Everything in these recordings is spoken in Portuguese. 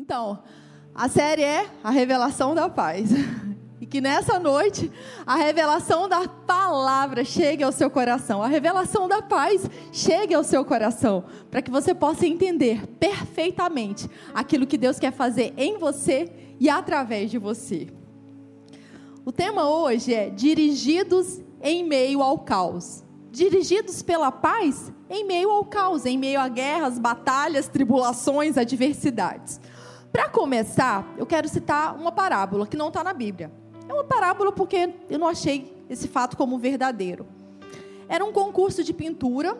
Então, a série é A Revelação da Paz. E que nessa noite a revelação da palavra chegue ao seu coração, a revelação da paz chegue ao seu coração, para que você possa entender perfeitamente aquilo que Deus quer fazer em você e através de você. O tema hoje é Dirigidos em meio ao caos. Dirigidos pela paz em meio ao caos, em meio a guerras, batalhas, tribulações, adversidades. Para começar, eu quero citar uma parábola que não está na Bíblia. É uma parábola porque eu não achei esse fato como verdadeiro. Era um concurso de pintura,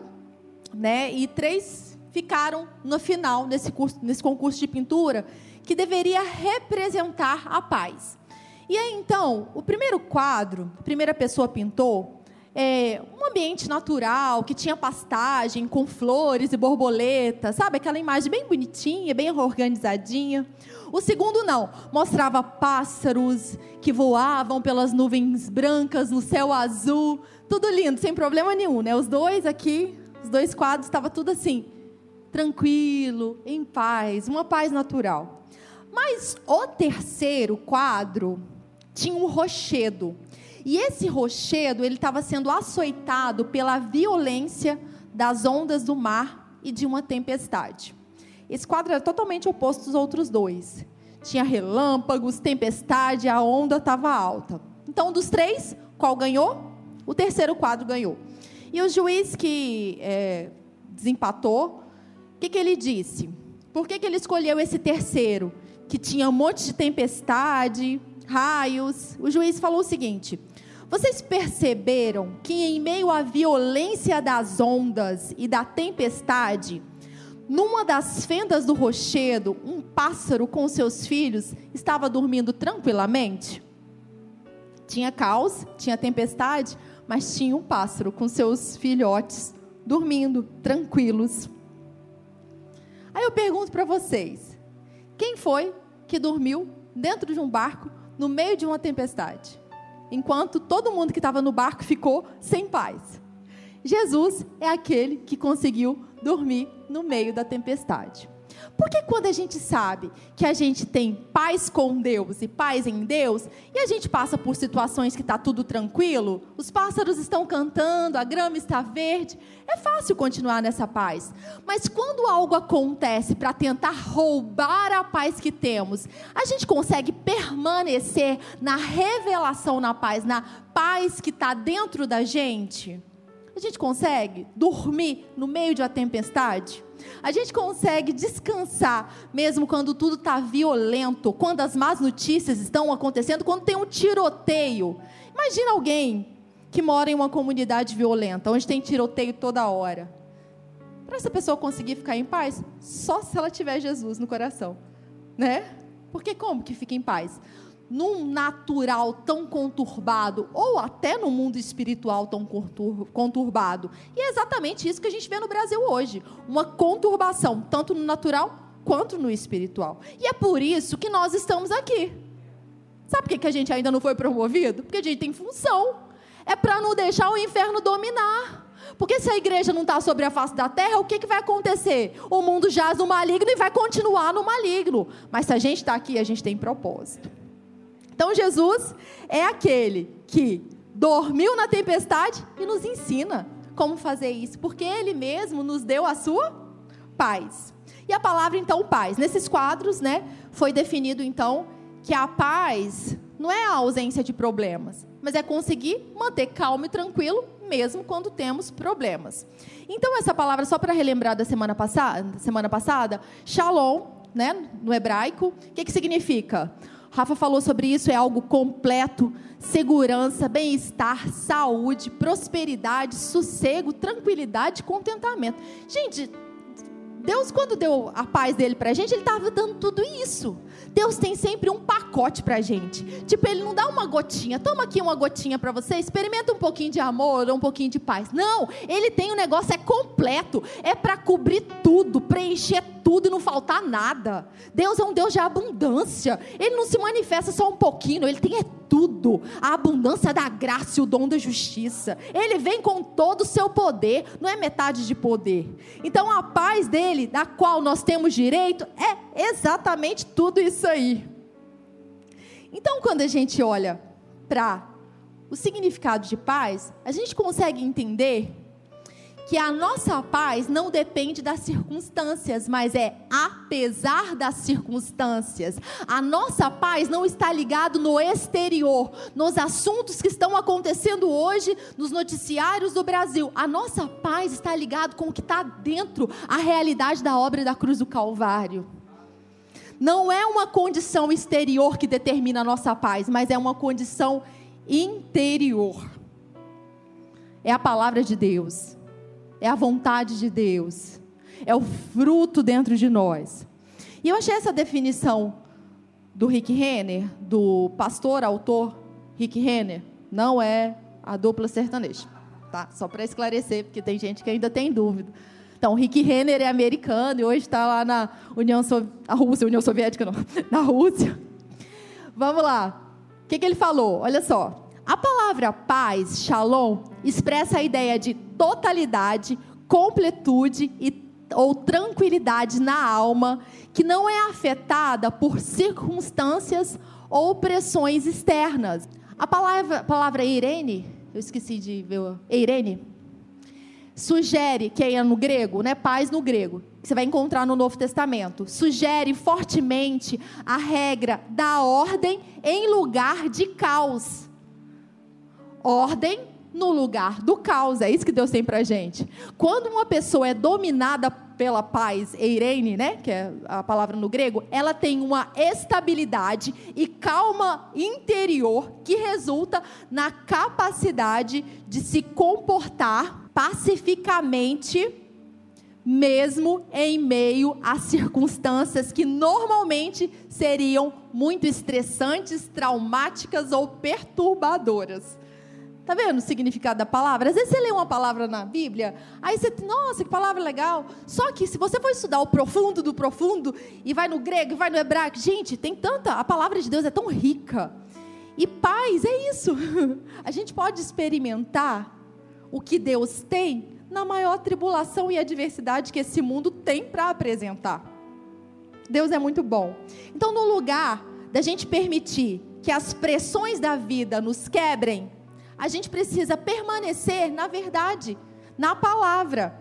né? E três ficaram no final nesse, curso, nesse concurso de pintura que deveria representar a paz. E aí então, o primeiro quadro, a primeira pessoa pintou é, um ambiente natural, que tinha pastagem com flores e borboletas, sabe? Aquela imagem bem bonitinha, bem organizadinha. O segundo não, mostrava pássaros que voavam pelas nuvens brancas no céu azul, tudo lindo, sem problema nenhum, né? Os dois aqui, os dois quadros, estava tudo assim, tranquilo, em paz, uma paz natural. Mas o terceiro quadro tinha um rochedo. E esse rochedo, ele estava sendo açoitado pela violência das ondas do mar e de uma tempestade. Esse quadro era totalmente oposto aos outros dois. Tinha relâmpagos, tempestade, a onda estava alta. Então, dos três, qual ganhou? O terceiro quadro ganhou. E o juiz que é, desempatou, o que, que ele disse? Por que, que ele escolheu esse terceiro? Que tinha um monte de tempestade, raios. O juiz falou o seguinte: vocês perceberam que, em meio à violência das ondas e da tempestade, numa das fendas do rochedo, um pássaro com seus filhos estava dormindo tranquilamente? Tinha caos, tinha tempestade, mas tinha um pássaro com seus filhotes dormindo tranquilos. Aí eu pergunto para vocês: quem foi que dormiu dentro de um barco no meio de uma tempestade? enquanto todo mundo que estava no barco ficou sem paz. Jesus é aquele que conseguiu dormir no meio da tempestade. Porque quando a gente sabe que a gente tem paz com Deus e paz em Deus, e a gente passa por situações que está tudo tranquilo, os pássaros estão cantando, a grama está verde, é fácil continuar nessa paz. Mas quando algo acontece para tentar roubar a paz que temos, a gente consegue permanecer na revelação na paz, na paz que está dentro da gente? A gente consegue dormir no meio de uma tempestade? A gente consegue descansar mesmo quando tudo está violento, quando as más notícias estão acontecendo, quando tem um tiroteio. Imagina alguém que mora em uma comunidade violenta, onde tem tiroteio toda hora. Para essa pessoa conseguir ficar em paz, só se ela tiver Jesus no coração, né? Porque como que fica em paz? Num natural tão conturbado, ou até no mundo espiritual tão conturbado. E é exatamente isso que a gente vê no Brasil hoje: uma conturbação, tanto no natural quanto no espiritual. E é por isso que nós estamos aqui. Sabe por que a gente ainda não foi promovido? Porque a gente tem função. É para não deixar o inferno dominar. Porque se a igreja não está sobre a face da terra, o que, que vai acontecer? O mundo jaz no maligno e vai continuar no maligno. Mas se a gente está aqui, a gente tem propósito. Então Jesus é aquele que dormiu na tempestade e nos ensina como fazer isso, porque ele mesmo nos deu a sua paz. E a palavra então paz. Nesses quadros, né, foi definido então que a paz não é a ausência de problemas, mas é conseguir manter calmo e tranquilo mesmo quando temos problemas. Então essa palavra só para relembrar da semana passada, semana passada, Shalom, né, no hebraico, o que que significa? Rafa falou sobre isso, é algo completo: segurança, bem-estar, saúde, prosperidade, sossego, tranquilidade, contentamento. Gente, Deus, quando deu a paz dele para a gente, ele estava dando tudo isso. Deus tem sempre um pacote para a gente. Tipo, ele não dá uma gotinha, toma aqui uma gotinha para você, experimenta um pouquinho de amor ou um pouquinho de paz. Não, ele tem um negócio, é completo. É para cobrir tudo, preencher tudo e não faltar nada. Deus é um Deus de abundância. Ele não se manifesta só um pouquinho, ele tem é tudo, a abundância da graça e o dom da justiça. Ele vem com todo o seu poder, não é metade de poder. Então a paz dele, da qual nós temos direito, é exatamente tudo isso aí. Então quando a gente olha para o significado de paz, a gente consegue entender que a nossa paz não depende das circunstâncias, mas é apesar das circunstâncias. A nossa paz não está ligada no exterior, nos assuntos que estão acontecendo hoje nos noticiários do Brasil. A nossa paz está ligada com o que está dentro, a realidade da obra da cruz do Calvário. Não é uma condição exterior que determina a nossa paz, mas é uma condição interior. É a palavra de Deus é a vontade de Deus, é o fruto dentro de nós. E eu achei essa definição do Rick Renner, do pastor, autor Rick Renner, não é a dupla sertaneja, tá? Só para esclarecer, porque tem gente que ainda tem dúvida. Então, Rick Renner é americano e hoje está lá na União Rússia, União Soviética não, na Rússia. Vamos lá. O que, que ele falou? Olha só. A palavra paz, shalom, expressa a ideia de totalidade, completude e, ou tranquilidade na alma, que não é afetada por circunstâncias ou pressões externas. A palavra, palavra Irene, eu esqueci de ver, Irene, sugere, que é no grego, né, paz no grego, que você vai encontrar no Novo Testamento, sugere fortemente a regra da ordem em lugar de caos ordem no lugar do caos. É isso que Deus tem para gente. Quando uma pessoa é dominada pela paz, eirene, né, que é a palavra no grego, ela tem uma estabilidade e calma interior que resulta na capacidade de se comportar pacificamente mesmo em meio a circunstâncias que normalmente seriam muito estressantes, traumáticas ou perturbadoras. Tá vendo o significado da palavra? Às vezes você lê uma palavra na Bíblia, aí você, nossa, que palavra legal. Só que se você for estudar o profundo do profundo, e vai no grego, e vai no hebraico, gente, tem tanta, a palavra de Deus é tão rica. E paz é isso. A gente pode experimentar o que Deus tem na maior tribulação e adversidade que esse mundo tem para apresentar. Deus é muito bom. Então, no lugar da gente permitir que as pressões da vida nos quebrem, a gente precisa permanecer na verdade, na palavra.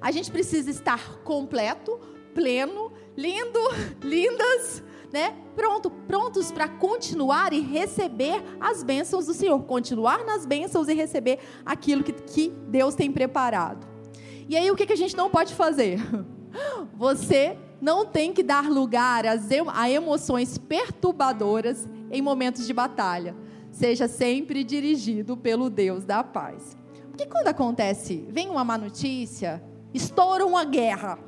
A gente precisa estar completo, pleno, lindo, lindas, né? Pronto, prontos para continuar e receber as bênçãos do Senhor, continuar nas bênçãos e receber aquilo que, que Deus tem preparado. E aí o que, que a gente não pode fazer? Você não tem que dar lugar a emoções perturbadoras em momentos de batalha seja sempre dirigido pelo Deus da paz. Porque quando acontece, vem uma má notícia, estoura uma guerra,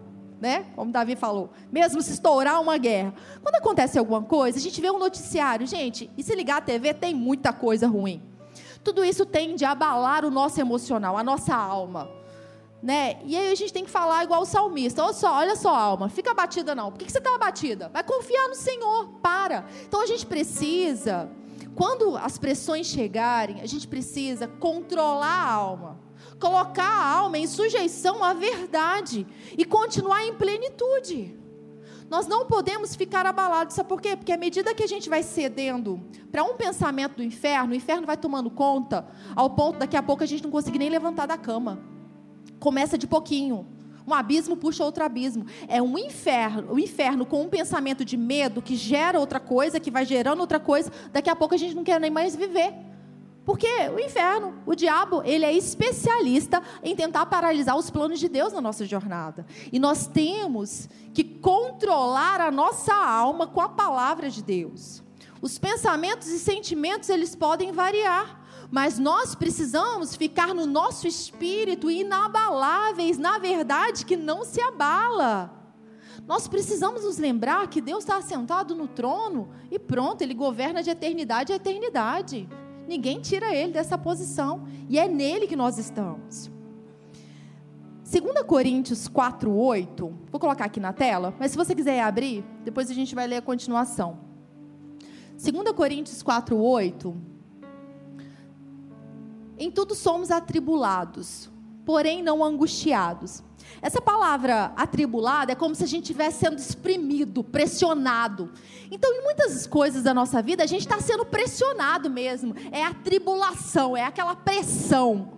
né? Como Davi falou, mesmo se estourar uma guerra. Quando acontece alguma coisa, a gente vê um noticiário, gente, e se ligar a TV tem muita coisa ruim. Tudo isso tende a abalar o nosso emocional, a nossa alma. Né? E aí a gente tem que falar igual o salmista. Olha só, olha só, alma, fica abatida não. Por que, que você está abatida? Vai confiar no Senhor, para. Então a gente precisa quando as pressões chegarem, a gente precisa controlar a alma, colocar a alma em sujeição à verdade e continuar em plenitude. Nós não podemos ficar abalados, sabe por quê? Porque à medida que a gente vai cedendo para um pensamento do inferno, o inferno vai tomando conta, ao ponto daqui a pouco a gente não conseguir nem levantar da cama. Começa de pouquinho. Um abismo puxa outro abismo. É um inferno, um inferno com um pensamento de medo que gera outra coisa, que vai gerando outra coisa. Daqui a pouco a gente não quer nem mais viver. Porque o inferno, o diabo, ele é especialista em tentar paralisar os planos de Deus na nossa jornada. E nós temos que controlar a nossa alma com a palavra de Deus. Os pensamentos e sentimentos, eles podem variar mas nós precisamos ficar no nosso espírito inabaláveis, na verdade que não se abala. Nós precisamos nos lembrar que Deus está assentado no trono e pronto, Ele governa de eternidade a eternidade. Ninguém tira Ele dessa posição e é nele que nós estamos. 2 Coríntios 4, 8, vou colocar aqui na tela, mas se você quiser abrir, depois a gente vai ler a continuação. 2 Coríntios 4, 8. Em tudo somos atribulados, porém não angustiados. Essa palavra atribulado é como se a gente estivesse sendo exprimido, pressionado. Então, em muitas coisas da nossa vida, a gente está sendo pressionado mesmo. É a tribulação, é aquela pressão.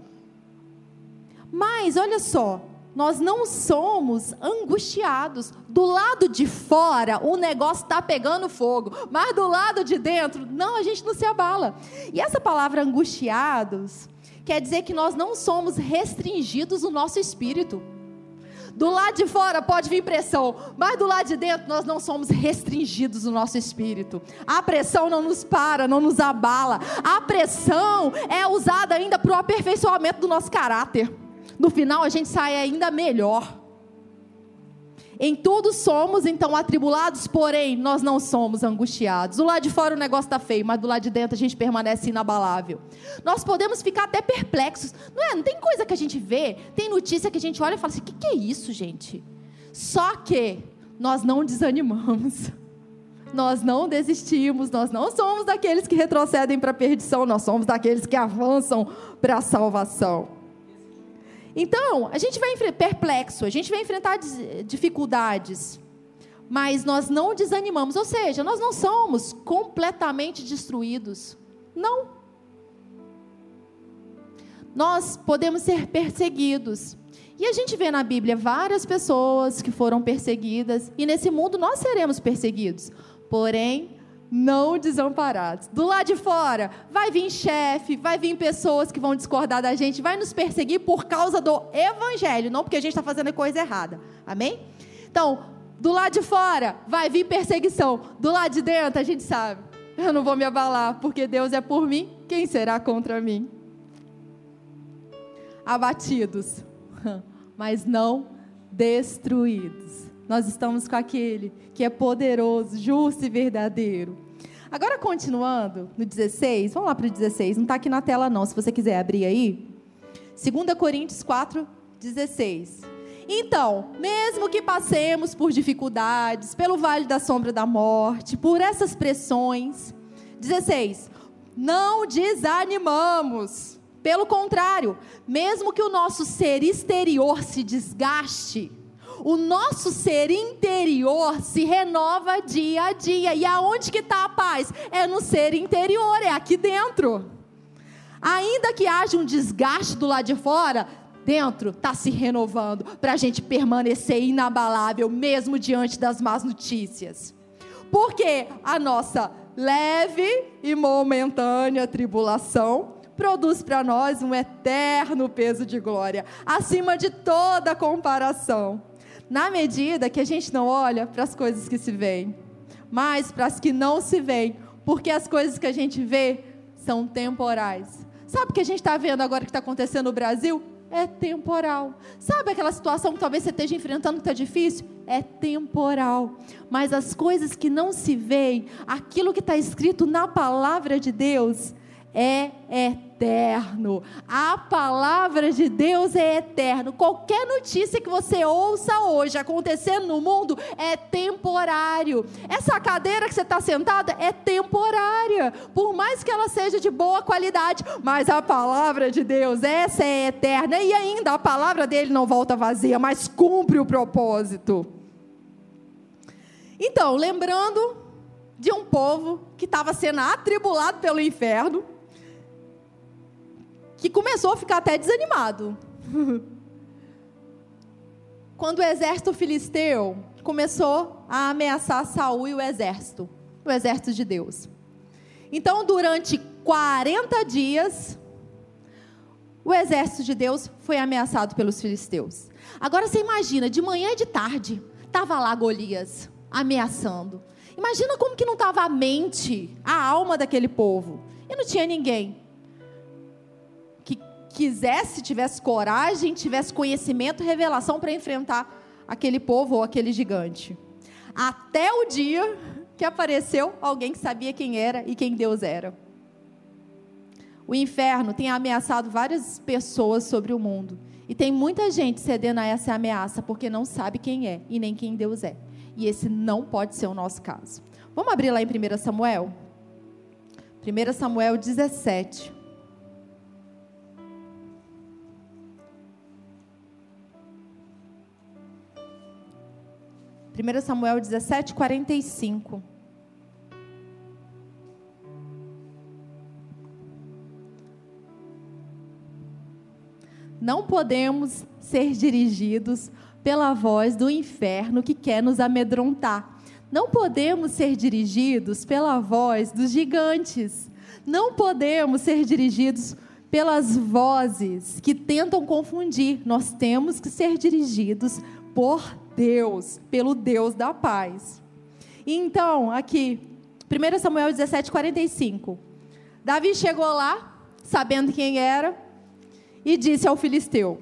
Mas, olha só, nós não somos angustiados. Do lado de fora, o negócio está pegando fogo, mas do lado de dentro, não, a gente não se abala. E essa palavra angustiados quer dizer que nós não somos restringidos no nosso espírito. Do lado de fora pode vir pressão, mas do lado de dentro nós não somos restringidos no nosso espírito. A pressão não nos para, não nos abala. A pressão é usada ainda para o aperfeiçoamento do nosso caráter. No final a gente sai ainda melhor. Em tudo somos então atribulados, porém nós não somos angustiados. Do lado de fora o negócio está feio, mas do lado de dentro a gente permanece inabalável. Nós podemos ficar até perplexos, não é? Não tem coisa que a gente vê, tem notícia que a gente olha e fala assim: o que, que é isso, gente? Só que nós não desanimamos. Nós não desistimos, nós não somos daqueles que retrocedem para a perdição, nós somos daqueles que avançam para a salvação. Então, a gente vai perplexo, a gente vai enfrentar dificuldades, mas nós não desanimamos, ou seja, nós não somos completamente destruídos. Não. Nós podemos ser perseguidos. E a gente vê na Bíblia várias pessoas que foram perseguidas, e nesse mundo nós seremos perseguidos. Porém, não desamparados. Do lado de fora, vai vir chefe, vai vir pessoas que vão discordar da gente, vai nos perseguir por causa do evangelho, não porque a gente está fazendo coisa errada. Amém? Então, do lado de fora, vai vir perseguição. Do lado de dentro, a gente sabe, eu não vou me abalar, porque Deus é por mim, quem será contra mim? Abatidos, mas não destruídos nós estamos com aquele que é poderoso, justo e verdadeiro. Agora, continuando no 16, vamos lá para o 16, não está aqui na tela não, se você quiser abrir aí. 2 Coríntios 4, 16. Então, mesmo que passemos por dificuldades, pelo vale da sombra da morte, por essas pressões, 16, não desanimamos. Pelo contrário, mesmo que o nosso ser exterior se desgaste, o nosso ser interior se renova dia a dia. E aonde que está a paz? É no ser interior, é aqui dentro. Ainda que haja um desgaste do lado de fora, dentro está se renovando para a gente permanecer inabalável, mesmo diante das más notícias. Porque a nossa leve e momentânea tribulação produz para nós um eterno peso de glória, acima de toda comparação na medida que a gente não olha para as coisas que se veem, mas para as que não se veem, porque as coisas que a gente vê são temporais. Sabe o que a gente está vendo agora que está acontecendo no Brasil? É temporal. Sabe aquela situação que talvez você esteja enfrentando que está difícil? É temporal. Mas as coisas que não se veem, aquilo que está escrito na palavra de Deus, é eterno. A palavra de Deus é eterno. Qualquer notícia que você ouça hoje acontecendo no mundo é temporário. Essa cadeira que você está sentada é temporária, por mais que ela seja de boa qualidade, mas a palavra de Deus, essa é eterna. E ainda a palavra dele não volta vazia, mas cumpre o propósito. Então, lembrando de um povo que estava sendo atribulado pelo inferno, que começou a ficar até desanimado. Quando o exército filisteu começou a ameaçar Saul e o exército, o exército de Deus. Então, durante 40 dias, o exército de Deus foi ameaçado pelos filisteus. Agora você imagina, de manhã e de tarde, estava lá Golias ameaçando. Imagina como que não estava a mente, a alma daquele povo. E não tinha ninguém quisesse, tivesse coragem, tivesse conhecimento, revelação para enfrentar aquele povo ou aquele gigante. Até o dia que apareceu alguém que sabia quem era e quem Deus era. O inferno tem ameaçado várias pessoas sobre o mundo. E tem muita gente cedendo a essa ameaça porque não sabe quem é e nem quem Deus é. E esse não pode ser o nosso caso. Vamos abrir lá em 1 Samuel? 1 Samuel 17. Primeiro Samuel 17, 45. Não podemos ser dirigidos pela voz do inferno que quer nos amedrontar. Não podemos ser dirigidos pela voz dos gigantes. Não podemos ser dirigidos pelas vozes que tentam confundir. Nós temos que ser dirigidos por Deus, pelo Deus da paz. Então, aqui, 1 Samuel 17, 45. Davi chegou lá, sabendo quem era, e disse ao filisteu: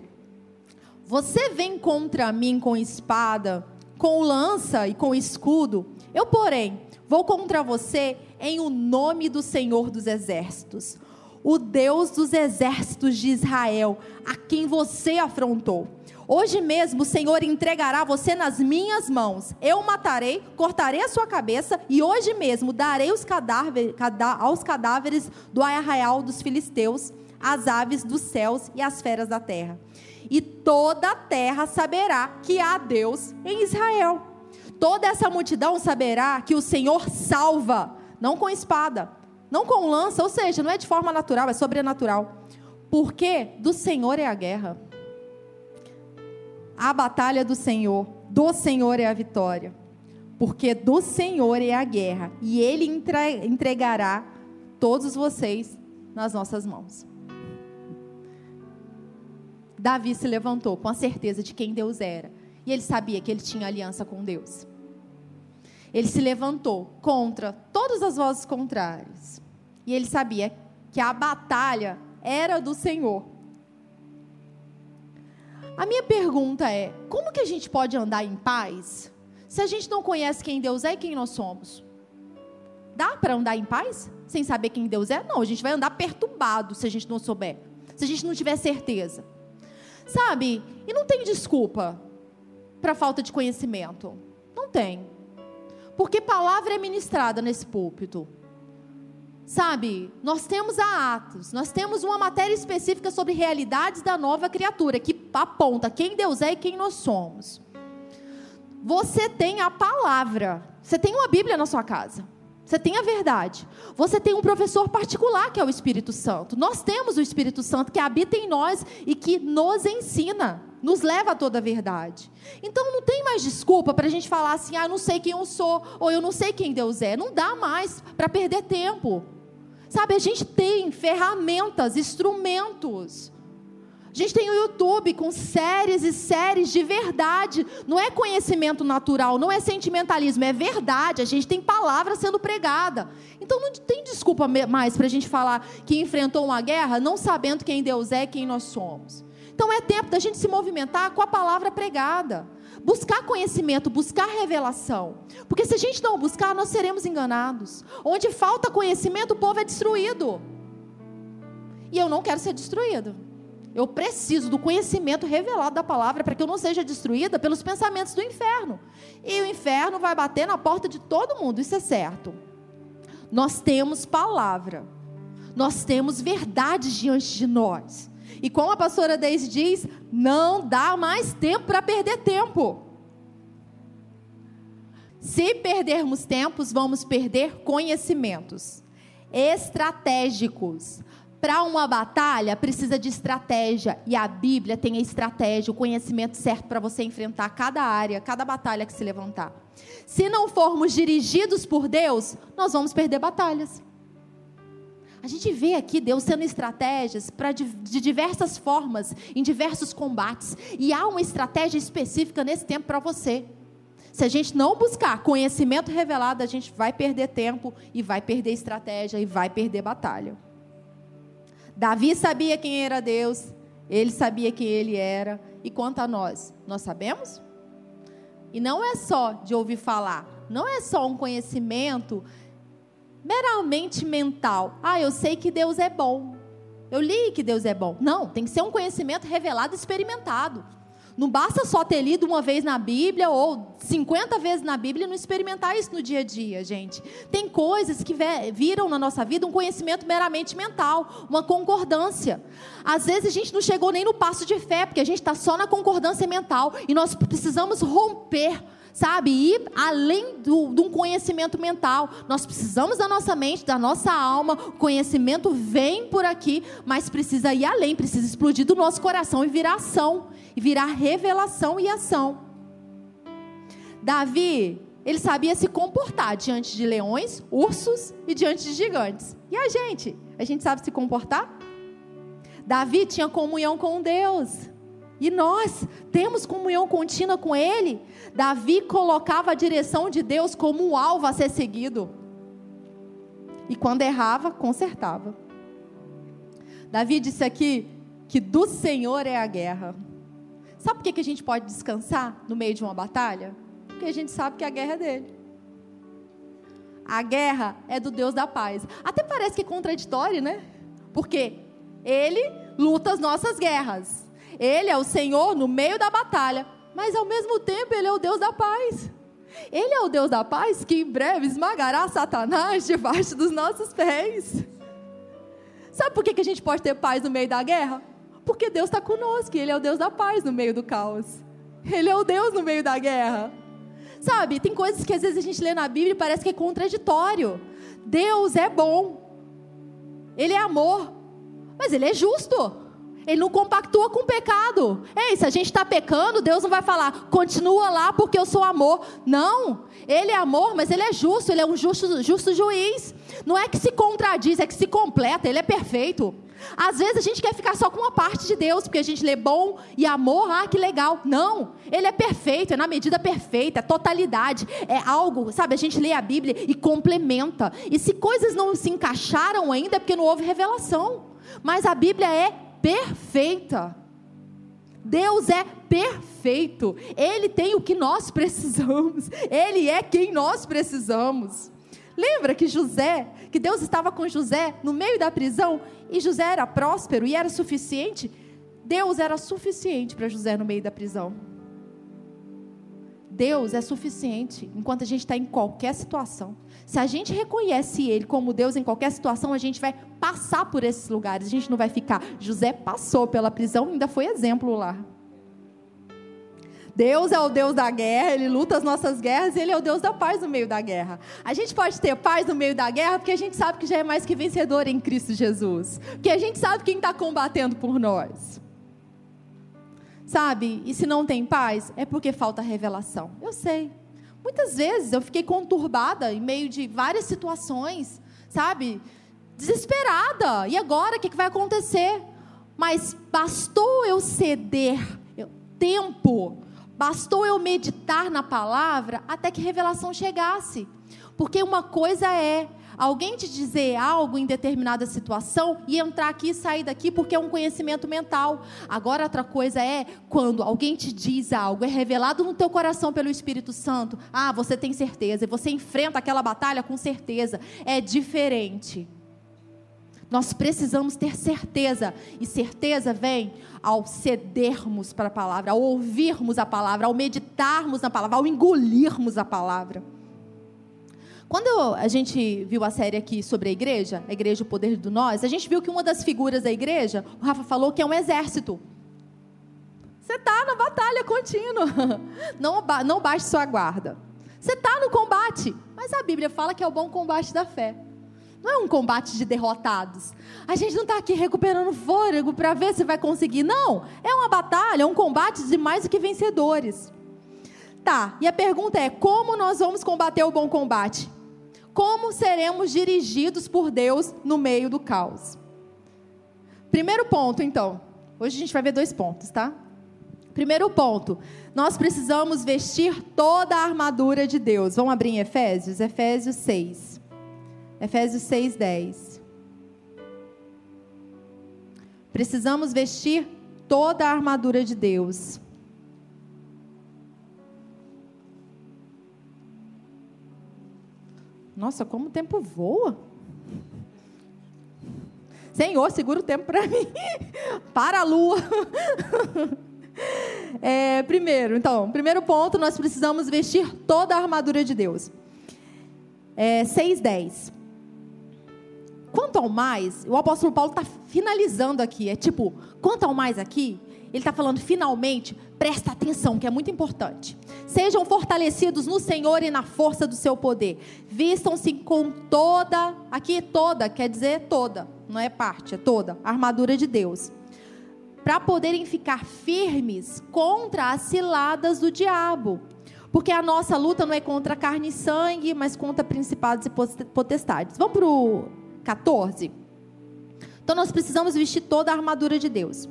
Você vem contra mim com espada com lança e com escudo. Eu, porém, vou contra você em o nome do Senhor dos Exércitos, o Deus dos exércitos de Israel, a quem você afrontou. Hoje mesmo o Senhor entregará você nas minhas mãos. Eu matarei, cortarei a sua cabeça e hoje mesmo darei os cadáver, aos cadáveres do arraial dos filisteus, as aves dos céus e as feras da terra e toda a terra saberá que há Deus em Israel. Toda essa multidão saberá que o Senhor salva, não com espada, não com lança, ou seja, não é de forma natural, é sobrenatural. Porque do Senhor é a guerra. A batalha do Senhor, do Senhor é a vitória. Porque do Senhor é a guerra, e Ele entregará todos vocês nas nossas mãos. Davi se levantou com a certeza de quem Deus era. E ele sabia que ele tinha aliança com Deus. Ele se levantou contra todas as vozes contrárias. E ele sabia que a batalha era do Senhor. A minha pergunta é: como que a gente pode andar em paz se a gente não conhece quem Deus é e quem nós somos? Dá para andar em paz sem saber quem Deus é? Não, a gente vai andar perturbado se a gente não souber, se a gente não tiver certeza. Sabe? E não tem desculpa para falta de conhecimento. Não tem. Porque palavra é ministrada nesse púlpito. Sabe, nós temos a Atos, nós temos uma matéria específica sobre realidades da nova criatura, que aponta quem Deus é e quem nós somos. Você tem a palavra, você tem uma Bíblia na sua casa. Você tem a verdade. Você tem um professor particular que é o Espírito Santo. Nós temos o Espírito Santo que habita em nós e que nos ensina, nos leva a toda a verdade. Então não tem mais desculpa para a gente falar assim, ah, eu não sei quem eu sou, ou eu não sei quem Deus é. Não dá mais para perder tempo. Sabe, a gente tem ferramentas, instrumentos a gente tem o YouTube com séries e séries de verdade. Não é conhecimento natural, não é sentimentalismo, é verdade. A gente tem palavra sendo pregada. Então não tem desculpa mais para a gente falar que enfrentou uma guerra não sabendo quem Deus é, quem nós somos. Então é tempo da gente se movimentar com a palavra pregada. Buscar conhecimento, buscar revelação. Porque se a gente não buscar, nós seremos enganados. Onde falta conhecimento, o povo é destruído. E eu não quero ser destruído. Eu preciso do conhecimento revelado da palavra para que eu não seja destruída pelos pensamentos do inferno. E o inferno vai bater na porta de todo mundo, isso é certo. Nós temos palavra. Nós temos verdades diante de nós. E como a pastora Deise diz, não dá mais tempo para perder tempo. Se perdermos tempos, vamos perder conhecimentos estratégicos. Para uma batalha, precisa de estratégia. E a Bíblia tem a estratégia, o conhecimento certo para você enfrentar cada área, cada batalha que se levantar. Se não formos dirigidos por Deus, nós vamos perder batalhas. A gente vê aqui Deus tendo estratégias para de, de, diversas formas, em diversos combates. E há uma estratégia específica nesse tempo para você. Se a gente não buscar conhecimento revelado, a gente vai perder tempo e vai perder estratégia e vai perder batalha. Davi sabia quem era Deus, ele sabia quem ele era. E quanto a nós, nós sabemos? E não é só de ouvir falar, não é só um conhecimento meramente mental. Ah, eu sei que Deus é bom. Eu li que Deus é bom. Não, tem que ser um conhecimento revelado, experimentado. Não basta só ter lido uma vez na Bíblia ou 50 vezes na Bíblia e não experimentar isso no dia a dia, gente. Tem coisas que viram na nossa vida um conhecimento meramente mental, uma concordância. Às vezes a gente não chegou nem no passo de fé, porque a gente está só na concordância mental e nós precisamos romper sabe, ir além do, de um conhecimento mental. Nós precisamos da nossa mente, da nossa alma. O conhecimento vem por aqui, mas precisa ir além, precisa explodir do nosso coração e virar ação, e virar revelação e ação. Davi, ele sabia se comportar diante de leões, ursos e diante de gigantes. E a gente? A gente sabe se comportar? Davi tinha comunhão com Deus. E nós temos comunhão contínua com Ele. Davi colocava a direção de Deus como um alvo a ser seguido. E quando errava, consertava. Davi disse aqui que do Senhor é a guerra. Sabe por que a gente pode descansar no meio de uma batalha? Porque a gente sabe que a guerra é dele. A guerra é do Deus da paz. Até parece que é contraditório, né? Porque ele luta as nossas guerras. Ele é o Senhor no meio da batalha, mas ao mesmo tempo ele é o Deus da paz. Ele é o Deus da paz que em breve esmagará Satanás debaixo dos nossos pés. Sabe por que a gente pode ter paz no meio da guerra? Porque Deus está conosco, e Ele é o Deus da paz no meio do caos. Ele é o Deus no meio da guerra. Sabe, tem coisas que às vezes a gente lê na Bíblia e parece que é contraditório. Deus é bom, Ele é amor, mas Ele é justo. Ele não compactua com o pecado. Ei, se a gente está pecando, Deus não vai falar, continua lá porque eu sou amor. Não. Ele é amor, mas ele é justo, ele é um justo, justo juiz. Não é que se contradiz, é que se completa, ele é perfeito. Às vezes a gente quer ficar só com uma parte de Deus, porque a gente lê bom e amor, ah, que legal. Não, ele é perfeito, é na medida perfeita, é totalidade, é algo, sabe? A gente lê a Bíblia e complementa. E se coisas não se encaixaram ainda, é porque não houve revelação. Mas a Bíblia é perfeita. Deus é perfeito. Ele tem o que nós precisamos. Ele é quem nós precisamos. Lembra que José, que Deus estava com José no meio da prisão e José era próspero e era suficiente? Deus era suficiente para José no meio da prisão. Deus é suficiente enquanto a gente está em qualquer situação. Se a gente reconhece Ele como Deus em qualquer situação, a gente vai passar por esses lugares. A gente não vai ficar. José passou pela prisão, ainda foi exemplo lá. Deus é o Deus da guerra, Ele luta as nossas guerras e Ele é o Deus da paz no meio da guerra. A gente pode ter paz no meio da guerra porque a gente sabe que já é mais que vencedor em Cristo Jesus. Porque a gente sabe quem está combatendo por nós. Sabe? E se não tem paz, é porque falta revelação. Eu sei. Muitas vezes eu fiquei conturbada em meio de várias situações, sabe? Desesperada. E agora o que, vai acontecer? Mas bastou eu ceder tempo, bastou eu meditar na palavra até que revelação chegasse. Porque uma coisa é alguém te dizer algo em determinada situação e entrar aqui e sair daqui porque é um conhecimento mental. Agora outra coisa é quando alguém te diz algo, é revelado no teu coração pelo Espírito Santo. Ah, você tem certeza e você enfrenta aquela batalha com certeza. É diferente. Nós precisamos ter certeza, e certeza vem ao cedermos para a palavra, ao ouvirmos a palavra, ao meditarmos na palavra, ao engolirmos a palavra. Quando a gente viu a série aqui sobre a igreja, a igreja o poder do nós, a gente viu que uma das figuras da igreja, o Rafa falou que é um exército. Você está na batalha contínua. Não, não baixe sua guarda. Você está no combate. Mas a Bíblia fala que é o bom combate da fé. Não é um combate de derrotados. A gente não está aqui recuperando fôlego para ver se vai conseguir. Não. É uma batalha, é um combate de mais do que vencedores. Tá. E a pergunta é: como nós vamos combater o bom combate? Como seremos dirigidos por Deus no meio do caos? Primeiro ponto, então. Hoje a gente vai ver dois pontos, tá? Primeiro ponto, nós precisamos vestir toda a armadura de Deus. Vamos abrir em Efésios? Efésios 6. Efésios 6, 10. Precisamos vestir toda a armadura de Deus. Nossa, como o tempo voa. Senhor, segura o tempo para mim. para a lua. É, primeiro, então, primeiro ponto, nós precisamos vestir toda a armadura de Deus. É, 6,10. Quanto ao mais, o apóstolo Paulo está finalizando aqui. É tipo, quanto ao mais aqui, ele está falando finalmente, presta atenção, que é muito importante. Sejam fortalecidos no Senhor e na força do seu poder. Vistam-se com toda, aqui toda, quer dizer toda, não é parte, é toda, a armadura de Deus. Para poderem ficar firmes contra as ciladas do diabo. Porque a nossa luta não é contra carne e sangue, mas contra principados e potestades. Vamos para o 14. Então nós precisamos vestir toda a armadura de Deus.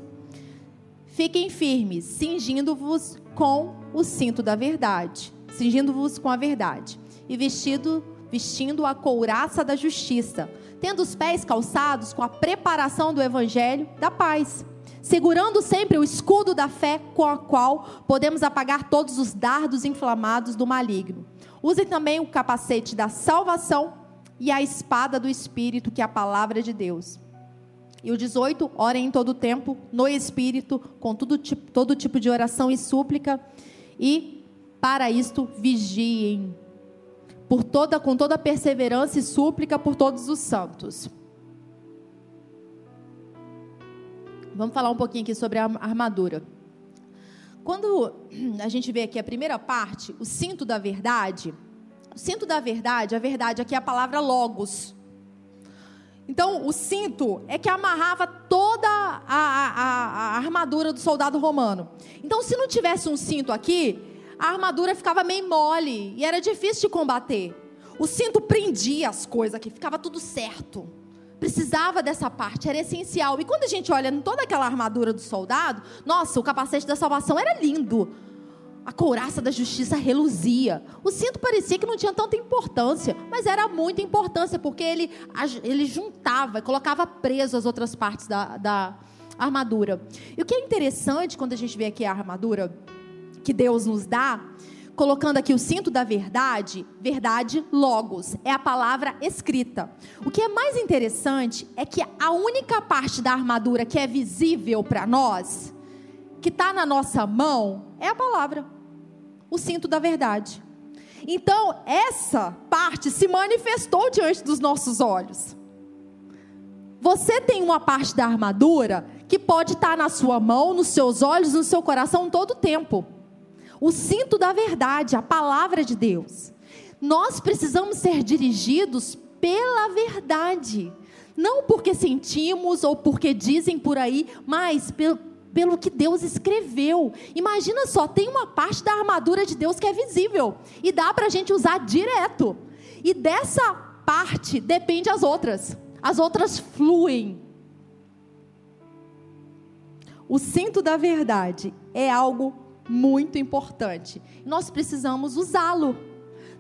Fiquem firmes, cingindo-vos com o cinto da verdade, cingindo-vos com a verdade, e vestido, vestindo a couraça da justiça, tendo os pés calçados com a preparação do evangelho da paz, segurando sempre o escudo da fé com a qual podemos apagar todos os dardos inflamados do maligno. Usem também o capacete da salvação e a espada do espírito, que é a palavra de Deus e o 18, orem em todo tempo, no Espírito, com todo tipo, todo tipo de oração e súplica. E, para isto, vigiem. Por toda, com toda perseverança e súplica por todos os santos. Vamos falar um pouquinho aqui sobre a armadura. Quando a gente vê aqui a primeira parte, o cinto da verdade, o cinto da verdade, a verdade aqui é a palavra logos. Então, o cinto é que amarrava toda a, a, a, armadura do soldado romano. Então, se não tivesse um cinto aqui, a armadura ficava meio mole e era difícil de combater. O cinto prendia as coisas aqui, ficava tudo certo. Precisava dessa parte, era essencial. E quando a gente olha em toda aquela armadura do soldado, nossa, o capacete da salvação era lindo. A couraça da justiça reluzia. O cinto parecia que não tinha tanta importância, mas era muita importância, porque ele, ele juntava, colocava preso as outras partes da, da armadura. E o que é interessante quando a gente vê aqui a armadura que Deus nos dá, colocando aqui o cinto da verdade, verdade logos, é a palavra escrita. O que é mais interessante é que a única parte da armadura que é visível para nós, que está na nossa mão, é a palavra o cinto da verdade. Então, essa parte se manifestou diante dos nossos olhos. Você tem uma parte da armadura que pode estar na sua mão, nos seus olhos, no seu coração todo o tempo. O cinto da verdade, a palavra de Deus. Nós precisamos ser dirigidos pela verdade. Não porque sentimos ou porque dizem por aí, mas pelo pelo que Deus escreveu. Imagina só, tem uma parte da armadura de Deus que é visível e dá para a gente usar direto. E dessa parte depende as outras. As outras fluem. O cinto da verdade é algo muito importante. Nós precisamos usá-lo.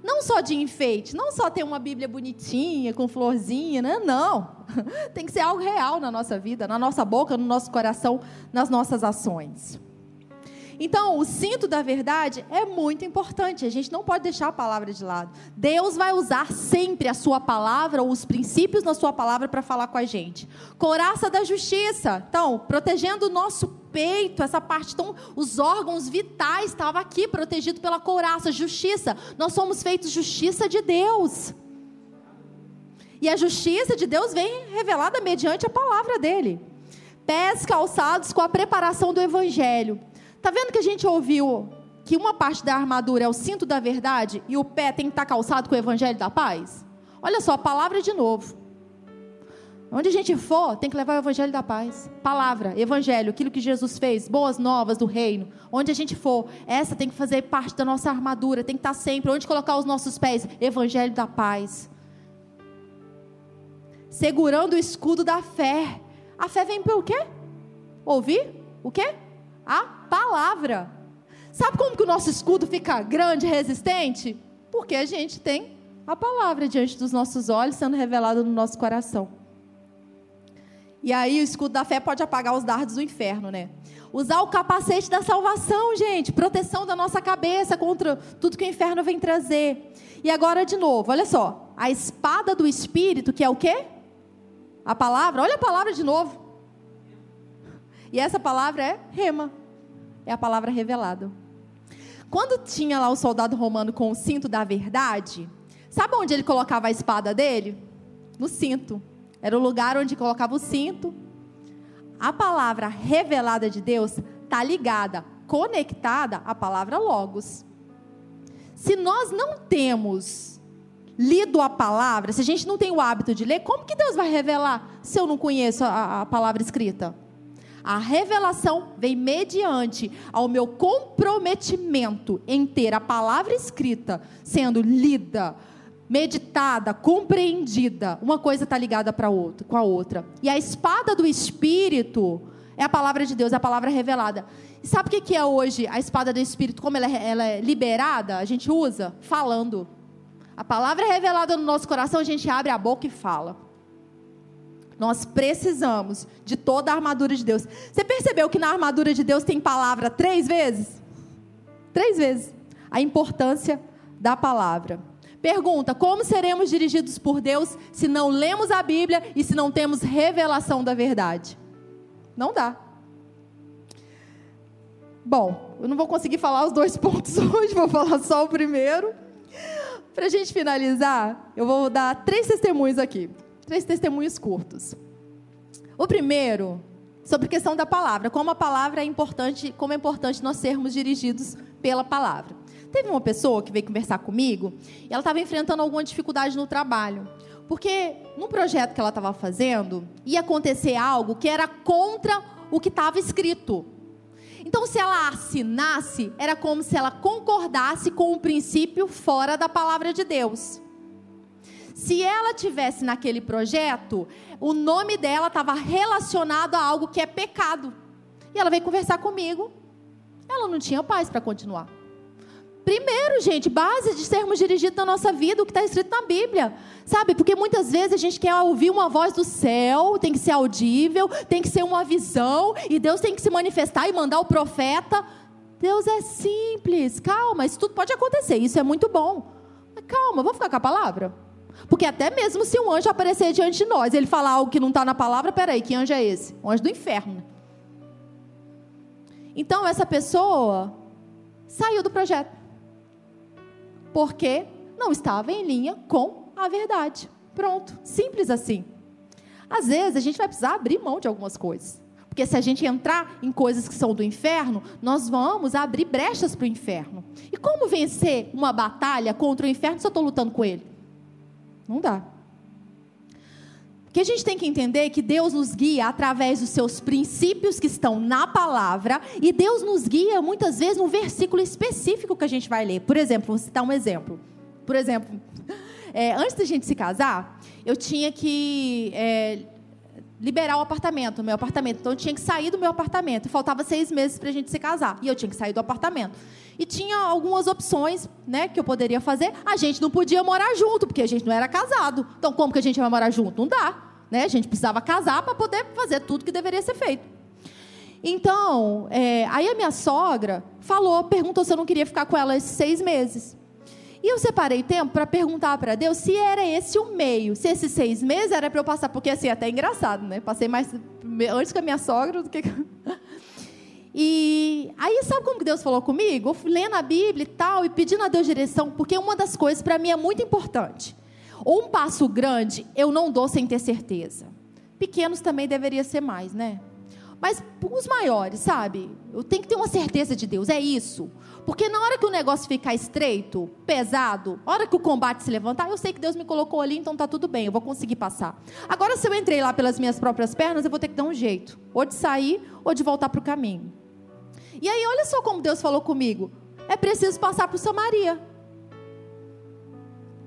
Não só de enfeite, não só ter uma Bíblia bonitinha, com florzinha, né? não. Tem que ser algo real na nossa vida, na nossa boca, no nosso coração, nas nossas ações. Então, o cinto da verdade é muito importante. A gente não pode deixar a palavra de lado. Deus vai usar sempre a sua palavra ou os princípios da sua palavra para falar com a gente. Coraça da justiça. Então, protegendo o nosso peito, essa parte, então, os órgãos vitais estavam aqui protegidos pela couraça, justiça. Nós somos feitos justiça de Deus. E a justiça de Deus vem revelada mediante a palavra dele. Pés calçados com a preparação do evangelho. Tá vendo que a gente ouviu que uma parte da armadura é o cinto da verdade e o pé tem que estar calçado com o evangelho da paz? Olha só, a palavra de novo. Onde a gente for, tem que levar o evangelho da paz. Palavra, evangelho, aquilo que Jesus fez, boas novas do reino. Onde a gente for, essa tem que fazer parte da nossa armadura, tem que estar sempre. Onde colocar os nossos pés? Evangelho da paz. Segurando o escudo da fé. A fé vem pelo quê? Ouvir? O quê? a palavra. Sabe como que o nosso escudo fica grande resistente? Porque a gente tem a palavra diante dos nossos olhos sendo revelada no nosso coração. E aí o escudo da fé pode apagar os dardos do inferno, né? Usar o capacete da salvação, gente, proteção da nossa cabeça contra tudo que o inferno vem trazer. E agora de novo, olha só, a espada do espírito, que é o quê? A palavra, olha a palavra de novo. E essa palavra é rema. é a palavra revelada. Quando tinha lá o soldado romano com o cinto da verdade, sabe onde ele colocava a espada dele? No cinto. Era o lugar onde colocava o cinto. A palavra revelada de Deus está ligada, conectada à palavra Logos. Se nós não temos lido a palavra, se a gente não tem o hábito de ler, como que Deus vai revelar se eu não conheço a, a palavra escrita? A revelação vem mediante ao meu comprometimento em ter a palavra escrita sendo lida, meditada, compreendida. Uma coisa está ligada para outra, com a outra. E a espada do Espírito é a palavra de Deus, é a palavra revelada. E sabe o que é hoje a espada do Espírito? Como ela é, ela é liberada? A gente usa falando. A palavra é revelada no nosso coração, a gente abre a boca e fala. Nós precisamos de toda a armadura de Deus. Você percebeu que na armadura de Deus tem palavra três vezes? Três vezes. A importância da palavra. Pergunta: como seremos dirigidos por Deus se não lemos a Bíblia e se não temos revelação da verdade? Não dá. Bom, eu não vou conseguir falar os dois pontos hoje, vou falar só o primeiro. Para a gente finalizar, eu vou dar três testemunhos aqui. Três testemunhos curtos. O primeiro, sobre a questão da palavra, como a palavra é importante, como é importante nós sermos dirigidos pela palavra. Teve uma pessoa que veio conversar comigo e ela estava enfrentando alguma dificuldade no trabalho. Porque no projeto que ela estava fazendo, ia acontecer algo que era contra o que estava escrito. Então, se ela assinasse, era como se ela concordasse com um princípio fora da palavra de Deus. Se ela tivesse naquele projeto, o nome dela estava relacionado a algo que é pecado. E ela veio conversar comigo. Ela não tinha paz para continuar. Primeiro, gente, base de sermos dirigidos na nossa vida, o que está escrito na Bíblia. Sabe? Porque muitas vezes a gente quer ouvir uma voz do céu, tem que ser audível, tem que ser uma visão, e Deus tem que se manifestar e mandar o profeta. Deus é simples, calma, isso tudo pode acontecer, isso é muito bom. Mas calma, vamos ficar com a palavra? Porque até mesmo se um anjo aparecer diante de nós, ele falar algo que não está na palavra, peraí, que anjo é esse? O anjo do inferno. Então essa pessoa saiu do projeto. Porque não estava em linha com a verdade. Pronto, simples assim. Às vezes a gente vai precisar abrir mão de algumas coisas. Porque se a gente entrar em coisas que são do inferno, nós vamos abrir brechas para o inferno. E como vencer uma batalha contra o inferno se eu estou lutando com ele? Não dá. Porque a gente tem que entender que Deus nos guia através dos seus princípios que estão na palavra, e Deus nos guia muitas vezes num versículo específico que a gente vai ler. Por exemplo, vou citar um exemplo. Por exemplo, é, antes da gente se casar, eu tinha que é, liberar o apartamento, o meu apartamento. Então eu tinha que sair do meu apartamento. Faltava seis meses para a gente se casar. E eu tinha que sair do apartamento. E tinha algumas opções né, que eu poderia fazer. A gente não podia morar junto, porque a gente não era casado. Então, como que a gente vai morar junto? Não dá. Né? A gente precisava casar para poder fazer tudo que deveria ser feito. Então, é, aí a minha sogra falou, perguntou se eu não queria ficar com ela esses seis meses. E eu separei tempo para perguntar para Deus se era esse o meio, se esses seis meses era para eu passar, porque assim, é até engraçado, né? Passei mais antes com a minha sogra do que. E aí, sabe como que Deus falou comigo? Eu lendo a Bíblia e tal, e pedindo a Deus direção, porque uma das coisas para mim é muito importante. Um passo grande eu não dou sem ter certeza. Pequenos também deveria ser mais, né? Mas os maiores, sabe? Eu tenho que ter uma certeza de Deus, é isso. Porque na hora que o negócio ficar estreito, pesado, na hora que o combate se levantar, eu sei que Deus me colocou ali, então tá tudo bem, eu vou conseguir passar. Agora, se eu entrei lá pelas minhas próprias pernas, eu vou ter que dar um jeito, ou de sair, ou de voltar para o caminho. E aí, olha só como Deus falou comigo: é preciso passar por Samaria.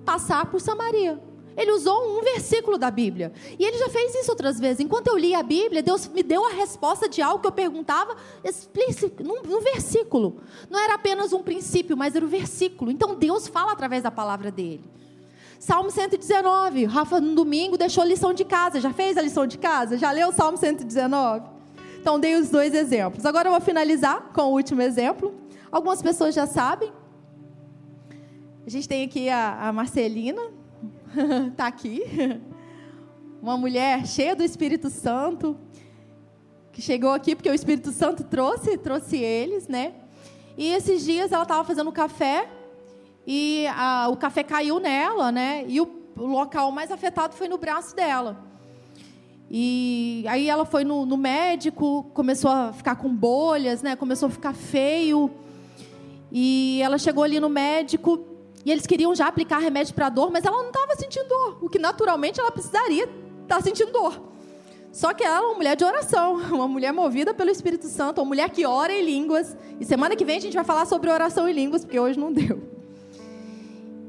Passar por Samaria. Ele usou um versículo da Bíblia. E ele já fez isso outras vezes. Enquanto eu li a Bíblia, Deus me deu a resposta de algo que eu perguntava explícito, num, num versículo. Não era apenas um princípio, mas era um versículo. Então Deus fala através da palavra dele. Salmo 119. Rafa, no domingo, deixou lição de casa. Já fez a lição de casa? Já leu o Salmo 119? Então, dei os dois exemplos. Agora eu vou finalizar com o último exemplo. Algumas pessoas já sabem. A gente tem aqui a, a Marcelina, está aqui. Uma mulher cheia do Espírito Santo, que chegou aqui porque o Espírito Santo trouxe, trouxe eles, né? E esses dias ela estava fazendo café e a, o café caiu nela, né? E o, o, local mais afetado foi no braço dela. E aí ela foi no, no médico, começou a ficar com bolhas, né? Começou a ficar feio. E ela chegou ali no médico e eles queriam já aplicar remédio para dor, mas ela não estava sentindo dor, o que naturalmente ela precisaria estar tá sentindo dor. Só que ela é uma mulher de oração, uma mulher movida pelo Espírito Santo, uma mulher que ora em línguas. E semana que vem a gente vai falar sobre oração em línguas, porque hoje não deu.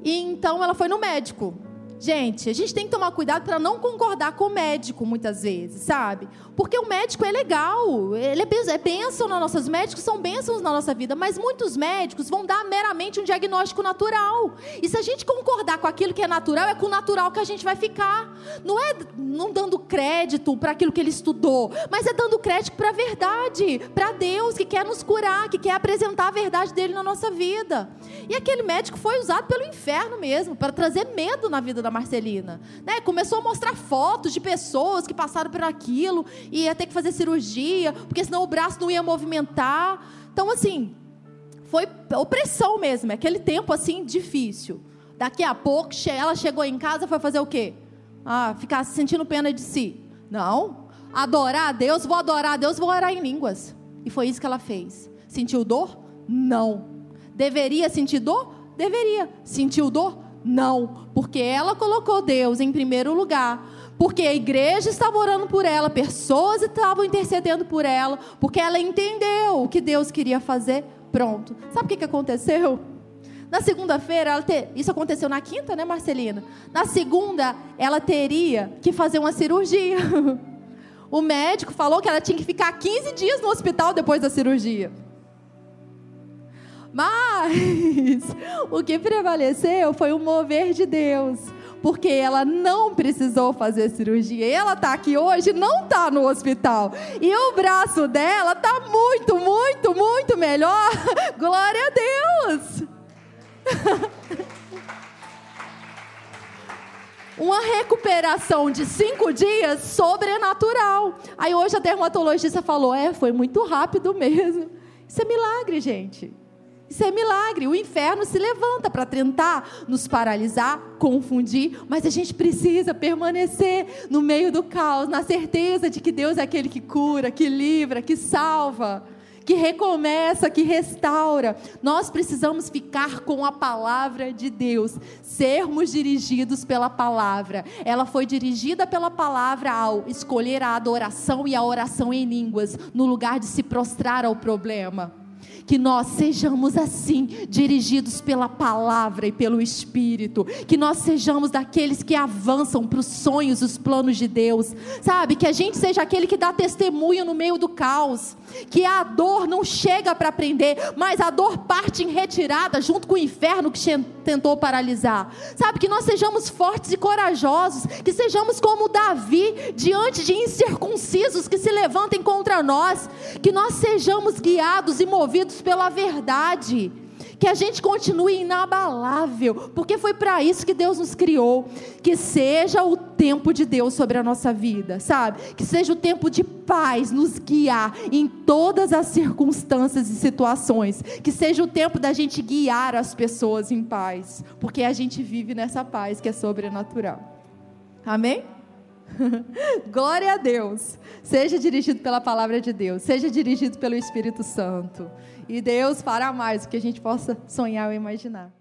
E então ela foi no médico. Gente, a gente tem que tomar cuidado para não concordar com o médico muitas vezes, sabe? Porque o médico é legal, ele é, é bênção nas nossas médicos são bênçãos na nossa vida, mas muitos médicos vão dar meramente um diagnóstico natural. E se a gente concordar com aquilo que é natural, é com o natural que a gente vai ficar. Não é não dando crédito para aquilo que ele estudou, mas é dando crédito para a verdade, para Deus que quer nos curar, que quer apresentar a verdade dele na nossa vida. E aquele médico foi usado pelo inferno mesmo, para trazer medo na vida da Marcelina. Né? Começou a mostrar fotos de pessoas que passaram por aquilo e ia ter que fazer cirurgia, porque senão o braço não ia movimentar. Então, assim, foi opressão mesmo, aquele tempo assim difícil. Daqui a pouco ela chegou em casa foi fazer o quê? Ah, ficar sentindo pena de si. Não. Adorar a Deus, vou adorar a Deus, vou orar em línguas. E foi isso que ela fez. Sentiu dor? Não. Deveria sentir dor? Deveria. Sentiu dor? Não, porque ela colocou Deus em primeiro lugar. Porque a igreja estava orando por ela, pessoas estavam intercedendo por ela, porque ela entendeu o que Deus queria fazer. Pronto. Sabe o que, que aconteceu? Na segunda-feira, ter... isso aconteceu na quinta, né, Marcelina? Na segunda, ela teria que fazer uma cirurgia. O médico falou que ela tinha que ficar 15 dias no hospital depois da cirurgia. Mas o que prevaleceu foi o mover de Deus. Porque ela não precisou fazer cirurgia. E ela está aqui hoje, não está no hospital. E o braço dela está muito, muito, muito melhor. Glória a Deus! uma recuperação de cinco dias sobrenatural. Aí hoje a dermatologista falou: é, foi muito rápido mesmo. Isso é milagre, gente. Isso é milagre. O inferno se levanta para tentar nos paralisar, confundir, mas a gente precisa permanecer no meio do caos, na certeza de que Deus é aquele que cura, que livra, que salva que recomeça, que restaura. Nós precisamos ficar com a palavra de Deus, sermos dirigidos pela palavra. Ela foi dirigida pela palavra ao escolher a adoração e a oração em línguas, no lugar de se prostrar ao problema que nós sejamos assim, dirigidos pela palavra e pelo Espírito, que nós sejamos daqueles que avançam para os sonhos, os planos de Deus, sabe? Que a gente seja aquele que dá testemunho no meio do caos, que a dor não chega para prender, mas a dor parte em retirada junto com o inferno que tentou paralisar, sabe? Que nós sejamos fortes e corajosos, que sejamos como Davi diante de incircuncisos que se levantem contra nós, que nós sejamos guiados e movidos pela verdade. Que a gente continue inabalável, porque foi para isso que Deus nos criou. Que seja o tempo de Deus sobre a nossa vida, sabe? Que seja o tempo de paz nos guiar em todas as circunstâncias e situações. Que seja o tempo da gente guiar as pessoas em paz, porque a gente vive nessa paz que é sobrenatural. Amém? Glória a Deus. Seja dirigido pela palavra de Deus, seja dirigido pelo Espírito Santo. E Deus fará mais do que a gente possa sonhar ou imaginar.